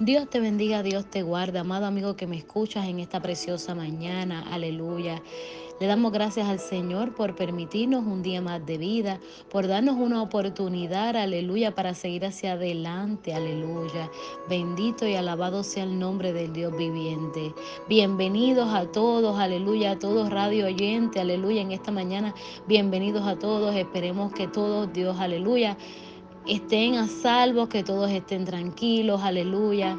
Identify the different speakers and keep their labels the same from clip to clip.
Speaker 1: Dios te bendiga, Dios te guarda, amado amigo que me escuchas en esta preciosa mañana. Aleluya. Le damos gracias al Señor por permitirnos un día más de vida, por darnos una oportunidad, aleluya, para seguir hacia adelante, aleluya. Bendito y alabado sea el nombre del Dios viviente. Bienvenidos a todos, aleluya, a todos radio oyente, aleluya, en esta mañana. Bienvenidos a todos, esperemos que todos, Dios, aleluya, estén a salvo, que todos estén tranquilos, aleluya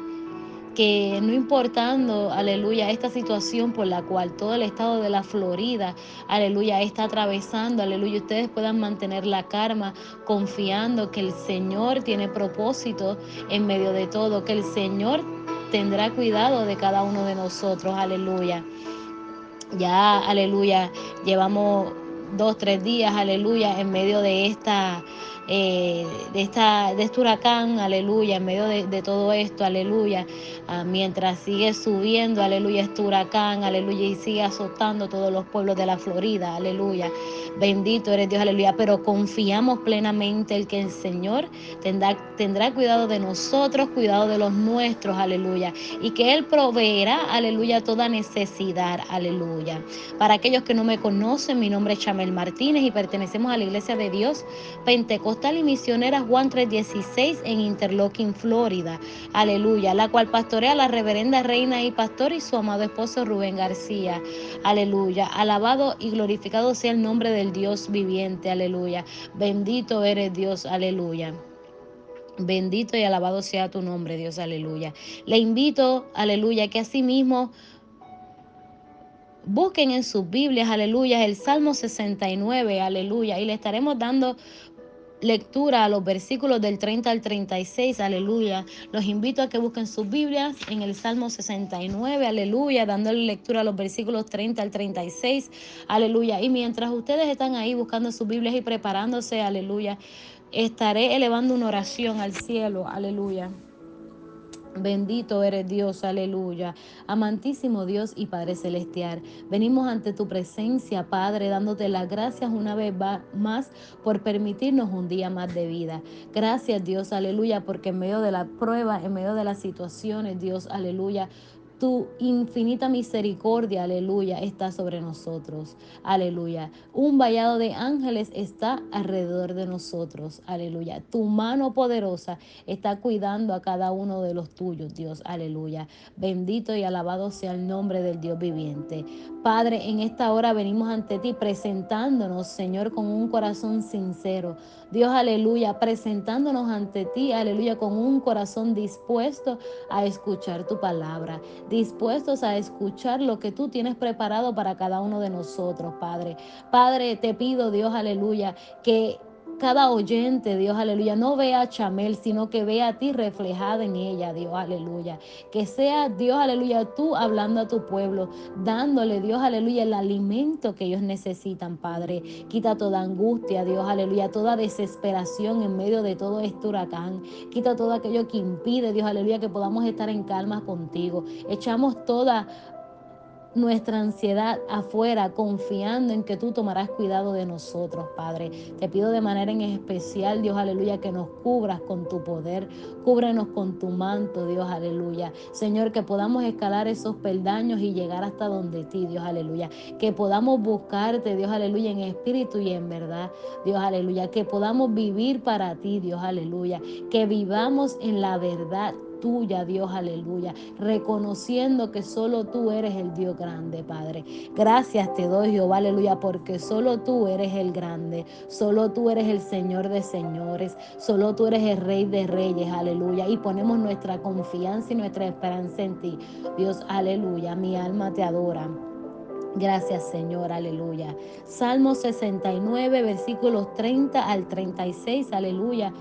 Speaker 1: que no importando, aleluya, esta situación por la cual todo el estado de la Florida, aleluya, está atravesando, aleluya, ustedes puedan mantener la karma confiando que el Señor tiene propósito en medio de todo, que el Señor tendrá cuidado de cada uno de nosotros, aleluya. Ya, aleluya, llevamos dos, tres días, aleluya, en medio de esta eh, de, esta, de este huracán, aleluya, en medio de, todo esto, aleluya, ah, mientras sigue subiendo, aleluya, este huracán, aleluya, y sigue azotando todos los pueblos de la Florida, aleluya. Bendito eres Dios, aleluya, pero confiamos plenamente en que el Señor tendrá, cuidado de nosotros, cuidado de los nuestros, aleluya, y que Él proveerá, aleluya, toda necesidad, aleluya. Para aquellos que no me conocen, mi nombre es Chamel Martínez y pertenecemos a la Iglesia de Dios Pentecostal y Misionera Juan 316 en Interlochen, Florida. Aleluya. La cual pastorea la reverenda reina y pastor y su amado esposo Rubén García. Aleluya. Alabado y glorificado sea el nombre del Dios viviente. Aleluya. Bendito eres Dios. Aleluya. Bendito y alabado sea tu nombre, Dios, aleluya. Le invito, aleluya, que asimismo busquen en sus Biblias, aleluya, el Salmo 69, aleluya, y le estaremos dando lectura a los versículos del 30 al 36, aleluya. Los invito a que busquen sus Biblias en el Salmo 69, aleluya, dándole lectura a los versículos 30 al 36, aleluya. Y mientras ustedes están ahí buscando sus Biblias y preparándose, aleluya, estaré elevando una oración al cielo, aleluya. Bendito eres Dios, aleluya. Amantísimo Dios y Padre Celestial, venimos ante tu presencia, Padre, dándote las gracias una vez más por permitirnos un día más de vida. Gracias Dios, aleluya, porque en medio de la prueba, en medio de las situaciones, Dios, aleluya, tu infinita misericordia, aleluya, está sobre nosotros. Aleluya. Un vallado de ángeles está alrededor de nosotros. Aleluya. Tu mano poderosa está cuidando a cada uno de los tuyos, Dios. Aleluya. Bendito y alabado sea el nombre del Dios viviente. Padre, en esta hora venimos ante ti presentándonos, Señor, con un corazón sincero. Dios, aleluya, presentándonos ante ti, aleluya, con un corazón dispuesto a escuchar tu palabra dispuestos a escuchar lo que tú tienes preparado para cada uno de nosotros, Padre. Padre, te pido, Dios, aleluya, que cada oyente, Dios, aleluya, no vea a Chamel, sino que vea a ti reflejada en ella, Dios, aleluya. Que sea, Dios, aleluya, tú hablando a tu pueblo, dándole, Dios, aleluya, el alimento que ellos necesitan, Padre. Quita toda angustia, Dios, aleluya, toda desesperación en medio de todo este huracán. Quita todo aquello que impide, Dios, aleluya, que podamos estar en calma contigo. Echamos toda nuestra ansiedad afuera, confiando en que tú tomarás cuidado de nosotros, Padre. Te pido de manera en especial, Dios, aleluya, que nos cubras con tu poder, cúbrenos con tu manto, Dios, aleluya. Señor, que podamos escalar esos peldaños y llegar hasta donde ti, Dios, aleluya. Que podamos buscarte, Dios, aleluya, en espíritu y en verdad, Dios, aleluya. Que podamos vivir para ti, Dios, aleluya. Que vivamos en la verdad tuya, Dios, aleluya, reconociendo que solo tú eres el Dios grande, Padre. Gracias te doy, Jehová, aleluya, porque solo tú eres el grande, solo tú eres el Señor de señores, solo tú eres el Rey de reyes, aleluya, y ponemos nuestra confianza y nuestra esperanza en ti. Dios, aleluya, mi alma te adora. Gracias Señor, aleluya. Salmo 69, versículos 30 al 36, aleluya.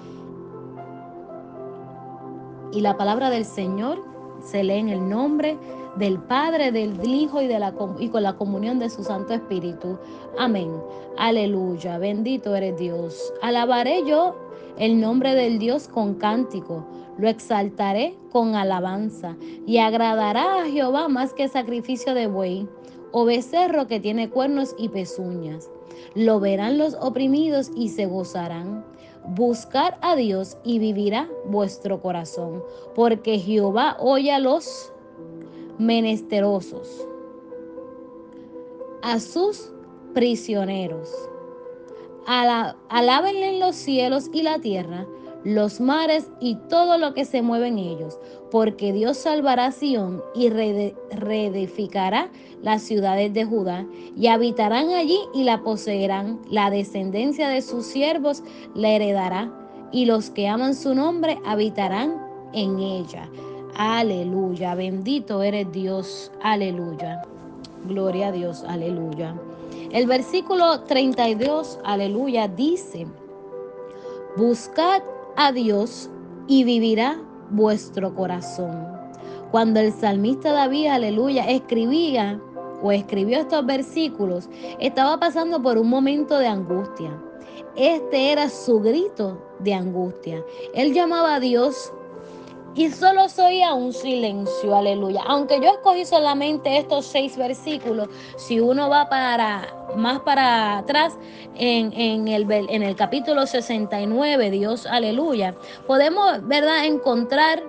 Speaker 1: Y la palabra del Señor se lee en el nombre del Padre, del Hijo y, de la, y con la comunión de su Santo Espíritu. Amén. Aleluya. Bendito eres Dios. Alabaré yo el nombre del Dios con cántico. Lo exaltaré con alabanza y agradará a Jehová más que sacrificio de buey o becerro que tiene cuernos y pezuñas. Lo verán los oprimidos y se gozarán buscar a Dios y vivirá vuestro corazón, porque Jehová oye a los menesterosos, a sus prisioneros. Alábenle en los cielos y la tierra, los mares y todo lo que se mueve en ellos, porque Dios salvará a Sión y reedificará las ciudades de Judá, y habitarán allí y la poseerán. La descendencia de sus siervos la heredará, y los que aman su nombre habitarán en ella. Aleluya, bendito eres Dios, aleluya. Gloria a Dios, aleluya. El versículo 32, aleluya, dice, buscad a Dios y vivirá vuestro corazón. Cuando el salmista David, aleluya, escribía o escribió estos versículos, estaba pasando por un momento de angustia. Este era su grito de angustia. Él llamaba a Dios y solo soy a un silencio, aleluya. Aunque yo escogí solamente estos seis versículos, si uno va para más para atrás en, en, el, en el capítulo 69, Dios, aleluya, podemos, ¿verdad?, encontrar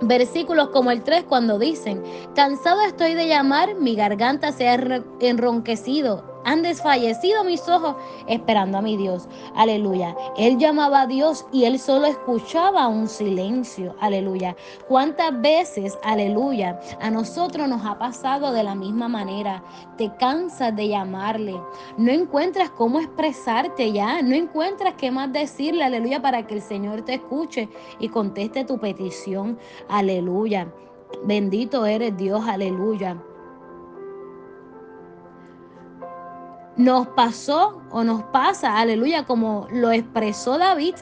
Speaker 1: versículos como el 3 cuando dicen, cansado estoy de llamar, mi garganta se ha enronquecido han desfallecido mis ojos esperando a mi Dios. Aleluya. Él llamaba a Dios y él solo escuchaba un silencio. Aleluya. ¿Cuántas veces, aleluya, a nosotros nos ha pasado de la misma manera? Te cansas de llamarle. No encuentras cómo expresarte ya. No encuentras qué más decirle. Aleluya. Para que el Señor te escuche y conteste tu petición. Aleluya. Bendito eres Dios. Aleluya. Nos pasó o nos pasa, aleluya, como lo expresó David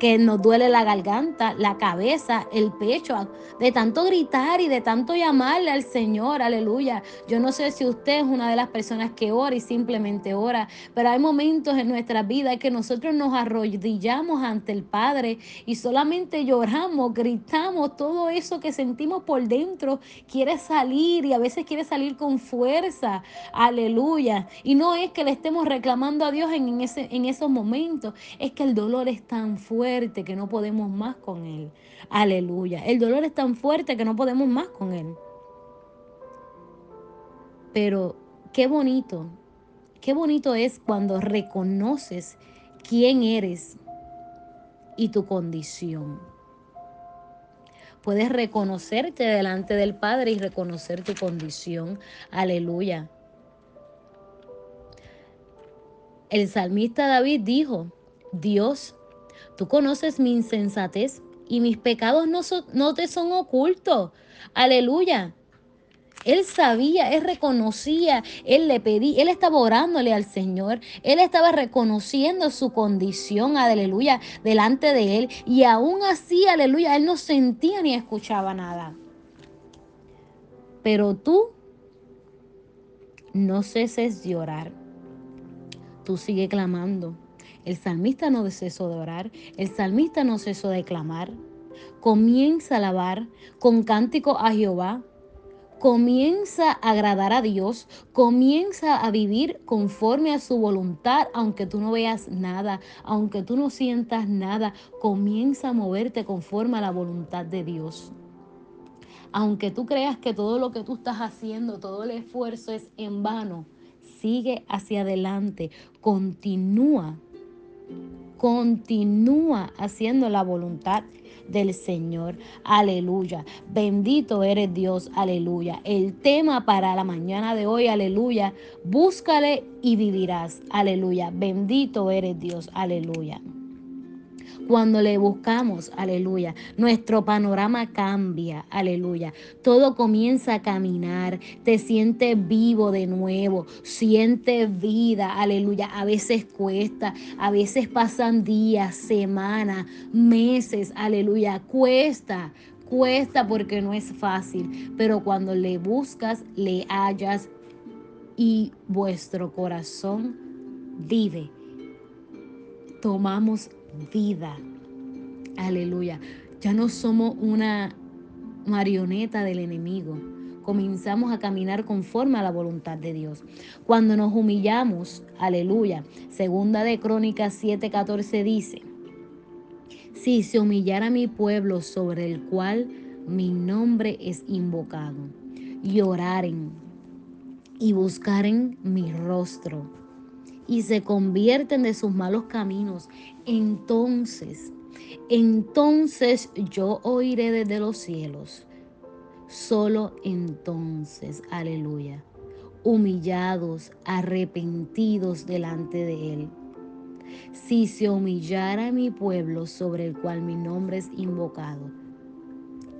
Speaker 1: que nos duele la garganta, la cabeza, el pecho, de tanto gritar y de tanto llamarle al Señor, aleluya. Yo no sé si usted es una de las personas que ora y simplemente ora, pero hay momentos en nuestra vida que nosotros nos arrodillamos ante el Padre y solamente lloramos, gritamos, todo eso que sentimos por dentro quiere salir y a veces quiere salir con fuerza, aleluya. Y no es que le estemos reclamando a Dios en, en esos momentos, es que el dolor es tan fuerte que no podemos más con Él. Aleluya. El dolor es tan fuerte que no podemos más con Él. Pero qué bonito, qué bonito es cuando reconoces quién eres y tu condición. Puedes reconocerte delante del Padre y reconocer tu condición. Aleluya. El salmista David dijo, Dios Tú conoces mi insensatez y mis pecados no, te son ocultos. Aleluya. Él sabía, él reconocía, él le pedía, él estaba orándole al Señor, él estaba reconociendo su condición, aleluya, delante de él. Y aún así, aleluya, él no sentía ni escuchaba nada. Pero tú no ceses de orar. Tú sigue clamando. El salmista no cesó de orar, el salmista no cesó de clamar. Comienza a alabar con cántico a Jehová, comienza a agradar a Dios, comienza a vivir conforme a su voluntad, aunque tú no veas nada, aunque tú no sientas nada, comienza a moverte conforme a la voluntad de Dios. Aunque tú creas que todo lo que tú estás haciendo, todo el esfuerzo es en vano, sigue hacia adelante, continúa Continúa haciendo la voluntad del Señor. Aleluya. Bendito eres Dios. Aleluya. El tema para la mañana de hoy. Aleluya. Búscale y vivirás. Aleluya. Bendito eres Dios. Aleluya cuando le buscamos, aleluya, nuestro panorama cambia, aleluya. Todo comienza a caminar, te sientes vivo de nuevo, sientes vida, aleluya. A veces cuesta, a veces pasan días, semanas, meses, aleluya, cuesta. Cuesta porque no es fácil, pero cuando le buscas, le hallas y vuestro corazón vive. Tomamos vida. Aleluya. Ya no somos una marioneta del enemigo. comenzamos a caminar conforme a la voluntad de Dios. Cuando nos humillamos, aleluya. Segunda de Crónicas 7:14 dice, si se humillara mi pueblo sobre el cual mi nombre es invocado, y oraren y buscaren mi rostro y se convierten de sus malos caminos, entonces, entonces yo oiré desde los cielos. Solo entonces, aleluya, humillados, arrepentidos delante de Él. Si se humillara mi pueblo sobre el cual mi nombre es invocado,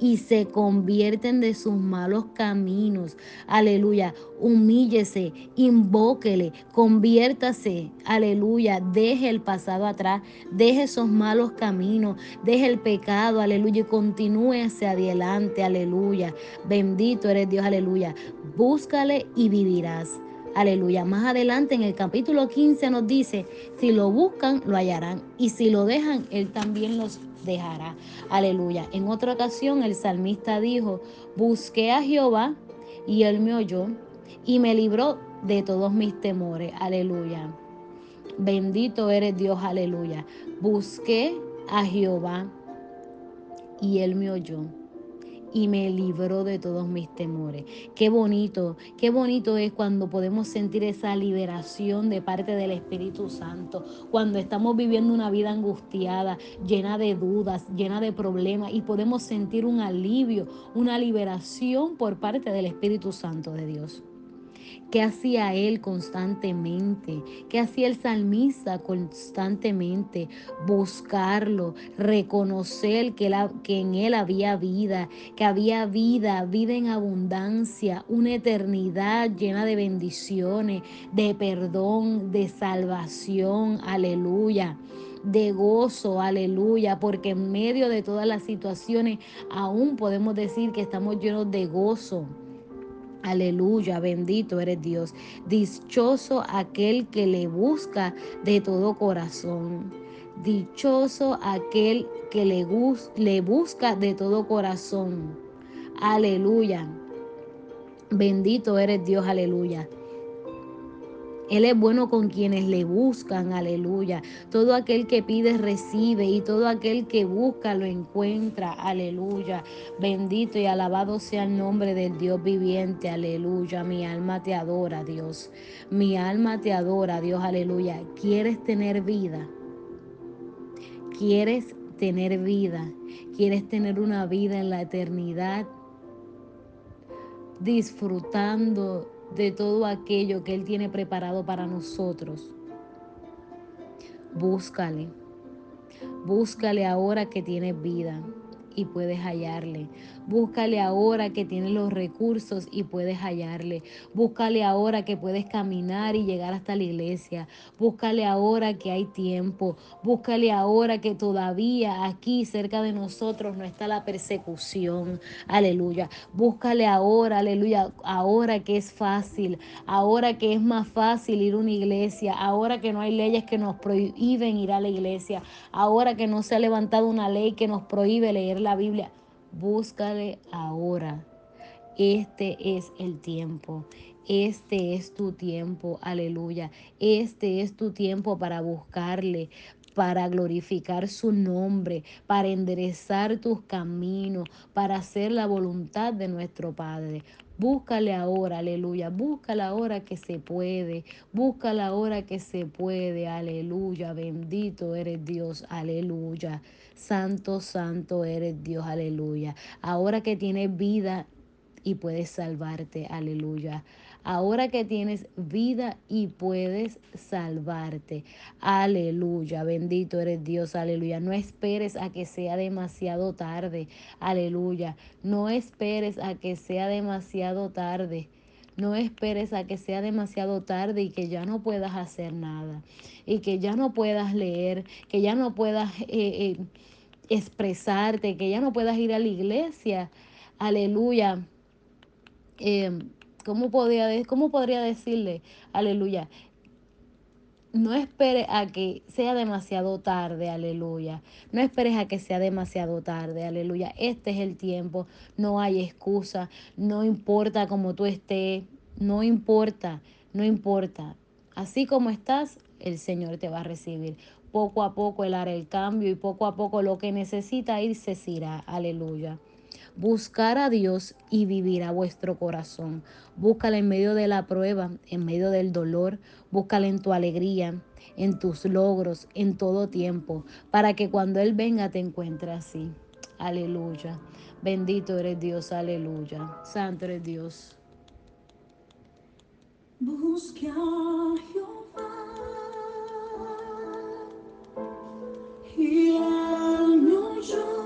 Speaker 1: y se convierten de sus malos caminos. Aleluya. Humíllese, invóquele, conviértase. Aleluya. Deje el pasado atrás, deje esos malos caminos, deje el pecado. Aleluya. Y continúe hacia adelante. Aleluya. Bendito eres Dios. Aleluya. Búscale y vivirás. Aleluya. Más adelante en el capítulo 15 nos dice, si lo buscan, lo hallarán. Y si lo dejan, Él también los dejará. Aleluya. En otra ocasión el salmista dijo, busqué a Jehová y él me oyó y me libró de todos mis temores. Aleluya. Bendito eres Dios, aleluya. Busqué a Jehová y él me oyó y me libró de todos mis temores. Qué bonito, qué bonito es cuando podemos sentir esa liberación de parte del Espíritu Santo, cuando estamos viviendo una vida angustiada, llena de dudas, llena de problemas y podemos sentir un alivio, una liberación por parte del Espíritu Santo de Dios. ¿Qué hacía él constantemente? ¿Qué hacía el salmista constantemente? Buscarlo, reconocer que, que en él había vida, que había vida, vida en abundancia, una eternidad llena de bendiciones, de perdón, de salvación. Aleluya de gozo, aleluya, porque en medio de todas las situaciones aún podemos decir que estamos llenos de gozo. Aleluya, bendito eres Dios. Dichoso aquel que le busca de todo corazón. Dichoso aquel que le, le busca de todo corazón. Aleluya. Bendito eres Dios, aleluya. Él es bueno con quienes le buscan, aleluya. Todo aquel que pide recibe y todo aquel que busca lo encuentra, aleluya. Bendito y alabado sea el nombre del Dios viviente, aleluya. Mi alma te adora, Dios. Mi alma te adora, Dios, aleluya. ¿Quieres tener vida? ¿Quieres tener vida? ¿Quieres tener una vida en la eternidad? Disfrutando de todo aquello que Él tiene preparado para nosotros. Búscale. Búscale ahora que tienes vida y puedes hallarle. Búscale ahora que tienes los recursos y puedes hallarle. Búscale ahora que puedes caminar y llegar hasta la iglesia. Búscale ahora que hay tiempo. Búscale ahora que todavía aquí cerca de nosotros no está la persecución. Aleluya. Búscale ahora, aleluya, ahora que es fácil, ahora que es más fácil ir a una iglesia, ahora que no hay leyes que nos prohíben ir a la iglesia, ahora que no se ha levantado una ley que nos prohíbe leer la Biblia. Búscale ahora. Este es el tiempo. Este es tu tiempo, aleluya. Este es tu tiempo para buscarle, para glorificar su nombre, para enderezar tus caminos, para hacer la voluntad de nuestro Padre. Búscale ahora, aleluya. Búscala ahora que se puede. Búscala ahora que se puede, aleluya. Bendito eres Dios, aleluya. Santo, santo eres Dios, aleluya. Ahora que tienes vida y puedes salvarte, aleluya. Ahora que tienes vida y puedes salvarte. Aleluya. Bendito eres Dios. Aleluya. No esperes a que sea demasiado tarde. Aleluya. No esperes a que sea demasiado tarde. No esperes a que sea demasiado tarde y que ya no puedas hacer nada. Y que ya no puedas leer, que ya no puedas eh, eh, expresarte, que ya no puedas ir a la iglesia. Aleluya. Eh, ¿cómo, podría, ¿Cómo podría decirle? Aleluya.
Speaker 2: no esperes a que sea demasiado tarde, aleluya. No esperes a que sea demasiado tarde, aleluya. Este es el tiempo, no hay excusa, no importa cómo tú estés, no importa, no importa. Así como estás, el Señor te va a recibir. Poco a poco Él hará el cambio y poco a poco lo que necesita irse se irá, aleluya. Buscar a Dios y vivir a vuestro corazón. Búscala en medio de la prueba, en medio del dolor. Búscala en tu alegría, en tus logros, en todo tiempo, para que cuando Él venga te encuentre así. Aleluya. Bendito eres Dios, aleluya. Santo eres Dios. Busque a Jehová y él.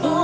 Speaker 2: Porque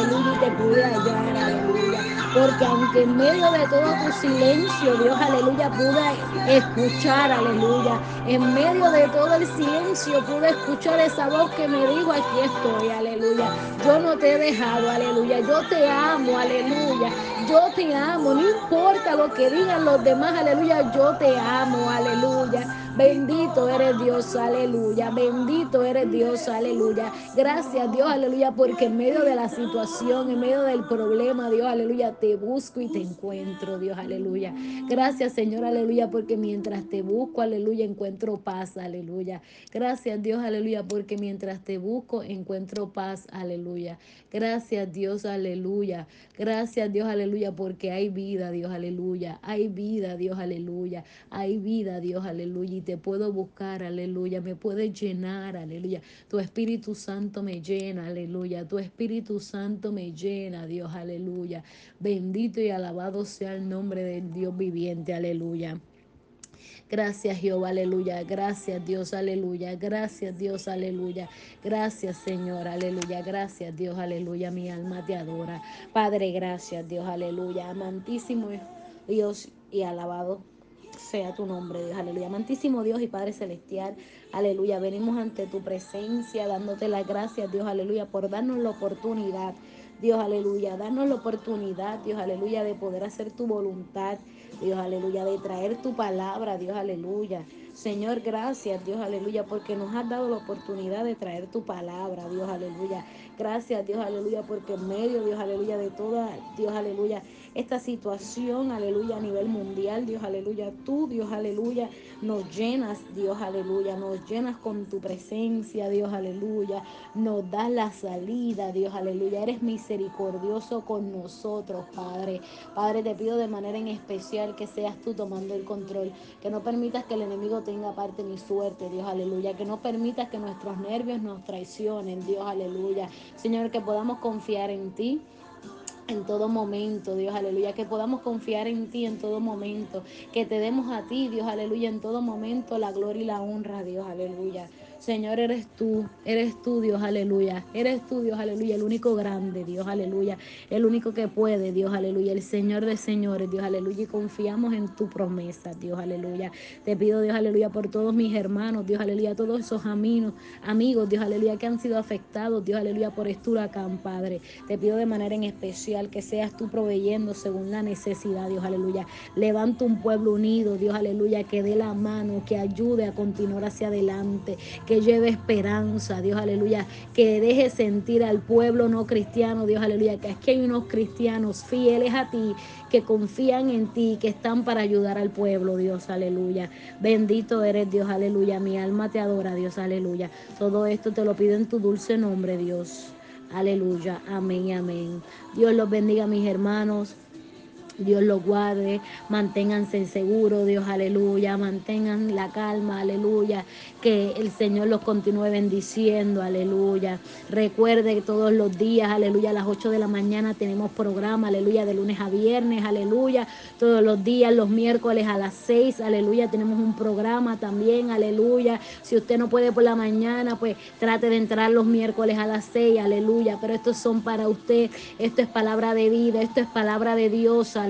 Speaker 2: y te pude hallar, aleluya. Porque aunque en medio de todo tu silencio, Dios, aleluya, pude escuchar, aleluya. En medio de todo el silencio pude escuchar esa voz que me dijo, aquí estoy, aleluya. Yo no te he dejado, aleluya. Yo te amo, aleluya. Yo te amo, no importa lo que digan los demás, aleluya. Yo te amo, aleluya. Bendito eres Dios, aleluya. Bendito eres Dios, aleluya. Gracias Dios, aleluya, porque en medio de la situación, en medio del problema, Dios, aleluya,
Speaker 1: te busco y te encuentro, Dios, aleluya. Gracias, Señor, aleluya, porque mientras te busco, aleluya, encuentro paz, aleluya. Gracias, Dios, aleluya, porque mientras te busco, encuentro paz, aleluya. Gracias, Dios, aleluya. Gracias, Dios, aleluya, porque hay vida, Dios, aleluya. Hay vida, Dios, aleluya. Hay vida, Dios, aleluya. Y te puedo buscar, aleluya. Me puedes llenar, aleluya. Tu Espíritu Santo me llena, aleluya. Tu Espíritu Santo me llena, Dios, aleluya. Bendito y alabado sea el nombre del Dios viviente, aleluya. Gracias Jehová, aleluya. Gracias Dios, aleluya. Gracias Dios, aleluya. Gracias Señor, aleluya. Gracias Dios, aleluya. Mi alma te adora. Padre, gracias Dios, aleluya. Amantísimo Dios y alabado sea tu nombre, Dios, aleluya. Amantísimo Dios y Padre Celestial, aleluya. Venimos ante tu presencia dándote las gracias, Dios, aleluya, por darnos la oportunidad. Dios, aleluya, darnos la oportunidad, Dios, aleluya, de poder hacer tu voluntad, Dios, aleluya, de traer tu palabra, Dios, aleluya. Señor, gracias, Dios, aleluya, porque nos has dado la oportunidad de traer tu palabra, Dios, aleluya. Gracias, Dios, aleluya, porque en medio, Dios, aleluya, de toda, Dios, aleluya, esta situación, aleluya, a nivel mundial, Dios, aleluya, tú, Dios, aleluya, nos llenas, Dios, aleluya, nos llenas con tu presencia, Dios, aleluya, nos das la salida, Dios, aleluya, eres misericordioso con nosotros, Padre. Padre, te pido de manera en especial que seas tú tomando el control, que no permitas que el enemigo tenga parte ni suerte, Dios, aleluya, que no permitas que nuestros nervios nos traicionen, Dios, aleluya. Señor, que podamos confiar en ti en todo momento, Dios, aleluya, que podamos confiar en ti en todo momento, que te demos a ti, Dios, aleluya, en todo momento la gloria y la honra, Dios, aleluya. Señor, eres tú, eres tú, Dios, aleluya. Eres tú, Dios, aleluya, el único grande, Dios, aleluya. El único que puede, Dios, aleluya. El Señor de señores, Dios, aleluya. Y confiamos en tu promesa, Dios, aleluya. Te pido, Dios, aleluya, por todos mis hermanos, Dios, aleluya, todos esos amigos, amigos, Dios, aleluya, que han sido afectados, Dios, aleluya, por este huracán, Padre. Te pido de manera en especial que seas tú proveyendo según la necesidad, Dios, aleluya. Levanta un pueblo unido, Dios, aleluya, que dé la mano, que ayude a continuar hacia adelante, que lleve esperanza, Dios aleluya, que deje sentir al pueblo no cristiano, Dios aleluya, que aquí hay unos cristianos fieles a ti, que confían en ti, que están para ayudar al pueblo, Dios aleluya. Bendito eres Dios, aleluya, mi alma te adora, Dios aleluya. Todo esto te lo pido en tu dulce nombre, Dios. Aleluya, amén, amén. Dios los bendiga, mis hermanos. Dios los guarde, manténganse seguros, Dios, aleluya, mantengan la calma, aleluya, que el Señor los continúe bendiciendo, aleluya. Recuerde que todos los días, aleluya, a las 8 de la mañana tenemos programa, aleluya, de lunes a viernes, aleluya. Todos los días, los miércoles a las 6, aleluya, tenemos un programa también, aleluya. Si usted no puede por la mañana, pues trate de entrar los miércoles a las 6, aleluya. Pero estos son para usted, esto es palabra de vida, esto es palabra de Dios, aleluya.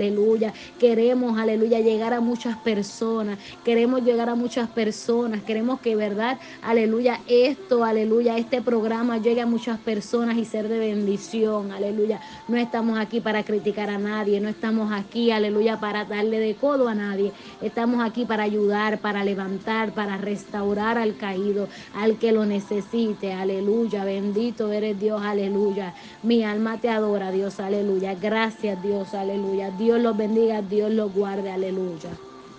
Speaker 1: Queremos, aleluya, llegar a muchas personas, queremos llegar a muchas personas, queremos que, verdad, aleluya, esto, aleluya, este programa llegue a muchas personas y ser de bendición, aleluya. No estamos aquí para criticar a nadie, no estamos aquí, aleluya, para darle de codo a nadie, estamos aquí para ayudar, para levantar, para restaurar al caído, al que lo necesite, aleluya, bendito eres Dios, aleluya. Mi alma te adora, Dios, aleluya. Gracias, Dios, aleluya. Dios los bendiga, Dios los guarde, aleluya.